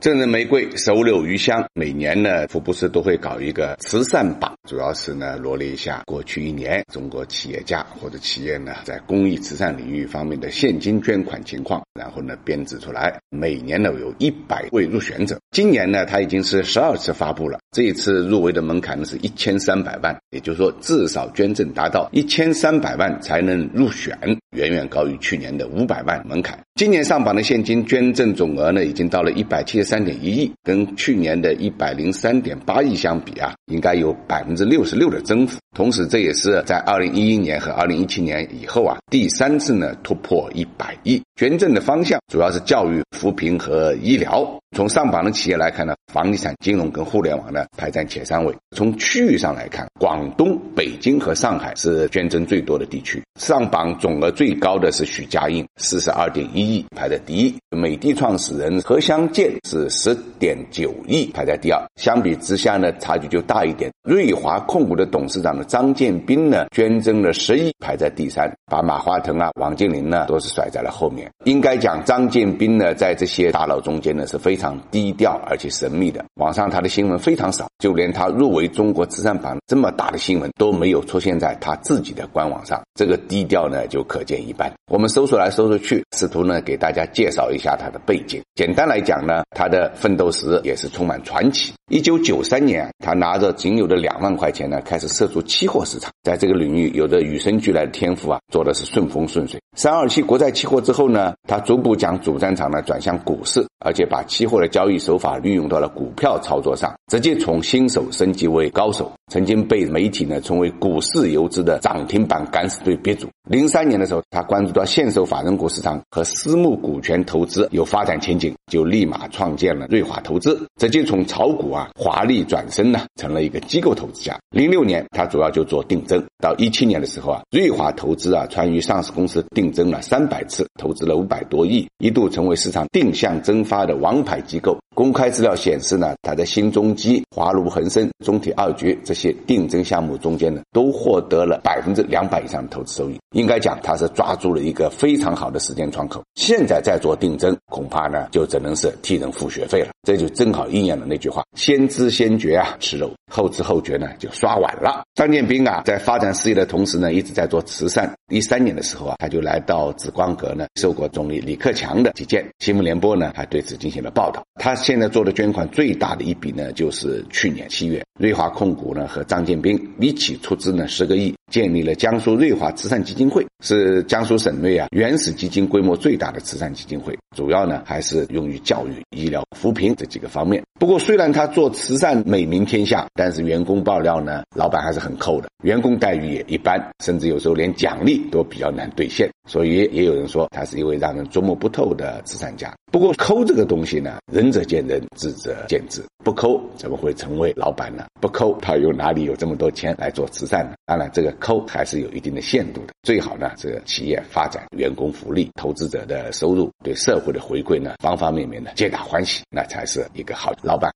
赠人玫瑰，手留余香。每年呢，福布斯都会搞一个慈善榜，主要是呢罗列一下过去一年中国企业家或者企业呢在公益慈善领域方面的现金捐款情况，然后呢编制出来。每年呢有一百位入选者，今年呢他已经是十二次发布了。这一次入围的门槛呢是一千三百万，也就是说至少捐赠达到一千三百万才能入选，远远高于去年的五百万门槛。今年上榜的现金捐赠总额呢已经到了一百七十。三点一亿，跟去年的一百零三点八亿相比啊，应该有百分之六十六的增幅。同时，这也是在二零一一年和二零一七年以后啊，第三次呢突破一百亿。捐赠的方向主要是教育、扶贫和医疗。从上榜的企业来看呢，房地产、金融跟互联网呢排在前三位。从区域上来看，广东、北京和上海是捐赠最多的地区。上榜总额最高的是许家印，四十二点一亿，排在第一。美的创始人何香建是十点九亿，排在第二。相比之下呢，差距就大一点。瑞华控股的董事长的张建斌呢，捐赠了十亿，排在第三，把马化腾啊、王健林呢都是甩在了后面。应该讲，张建斌呢，在这些大佬中间呢是非常低调而且神秘的。网上他的新闻非常少，就连他入围中国慈善榜这么大的新闻都没有出现在他自己的官网上。这个低调呢，就可见一斑。我们搜索来搜索去，试图呢给大家介绍一下他的背景。简单来讲呢，他的奋斗史也是充满传奇。一九九三年，他拿着仅有的两万块钱呢，开始涉足期货市场，在这个领域有着与生俱来的天赋啊，做的是顺风顺水。三二七国债期货之后呢，他逐步将主战场呢转向股市，而且把期货的交易手法运用到了股票操作上，直接从新手升级为高手。曾经被媒体呢称为“股市游资”的涨停板敢死队鼻祖。零三年的时候，他关注到现手法人股市场和私募股权投资有发展前景，就立马创建了瑞华投资，直接从炒股啊华丽转身呢，成了一个机构投资家。零六年，他主要就做定增。到一七年的时候啊，瑞华投资啊参与上市公司定增了三百次，投资了五百多亿，一度成为市场定向增发的王牌机构。公开资料显示呢，他在新中基、华卢恒生、中铁二局这些定增项目中间呢，都获得了百分之两百以上的投资收益。应该讲，他是抓住了一个非常好的时间窗口。现在再做定增，恐怕呢就只能是替人付学费了。这就正好应验了那句话：先知先觉啊，吃肉；后知后觉呢，就刷碗了。张建斌啊，在发展事业的同时呢，一直在做慈善。一三年的时候啊，他就来到紫光阁呢，受过总理李克强的接见。新闻联播呢，还对对此进行了报道。他现在做的捐款最大的一笔呢，就是去年七月，瑞华控股呢和张建斌一起出资呢十个亿，建立了江苏瑞华慈善基金会，是江苏省内啊原始基金规模最大的慈善基金会，主要呢还是用于教育、医疗、扶贫这几个方面。不过，虽然他做慈善美名天下，但是员工爆料呢，老板还是很抠的，员工待遇也一般，甚至有时候连奖励都比较难兑现。所以也有人说他是一位让人琢磨不透的慈善家。不过抠这个东西呢，仁者见仁，智者见智。不抠怎么会成为老板呢？不抠他又哪里有这么多钱来做慈善呢？当然，这个抠还是有一定的限度的。最好呢，这个企业发展、员工福利、投资者的收入、对社会的回馈呢，方方面面呢皆大欢喜，那才是一个好老板。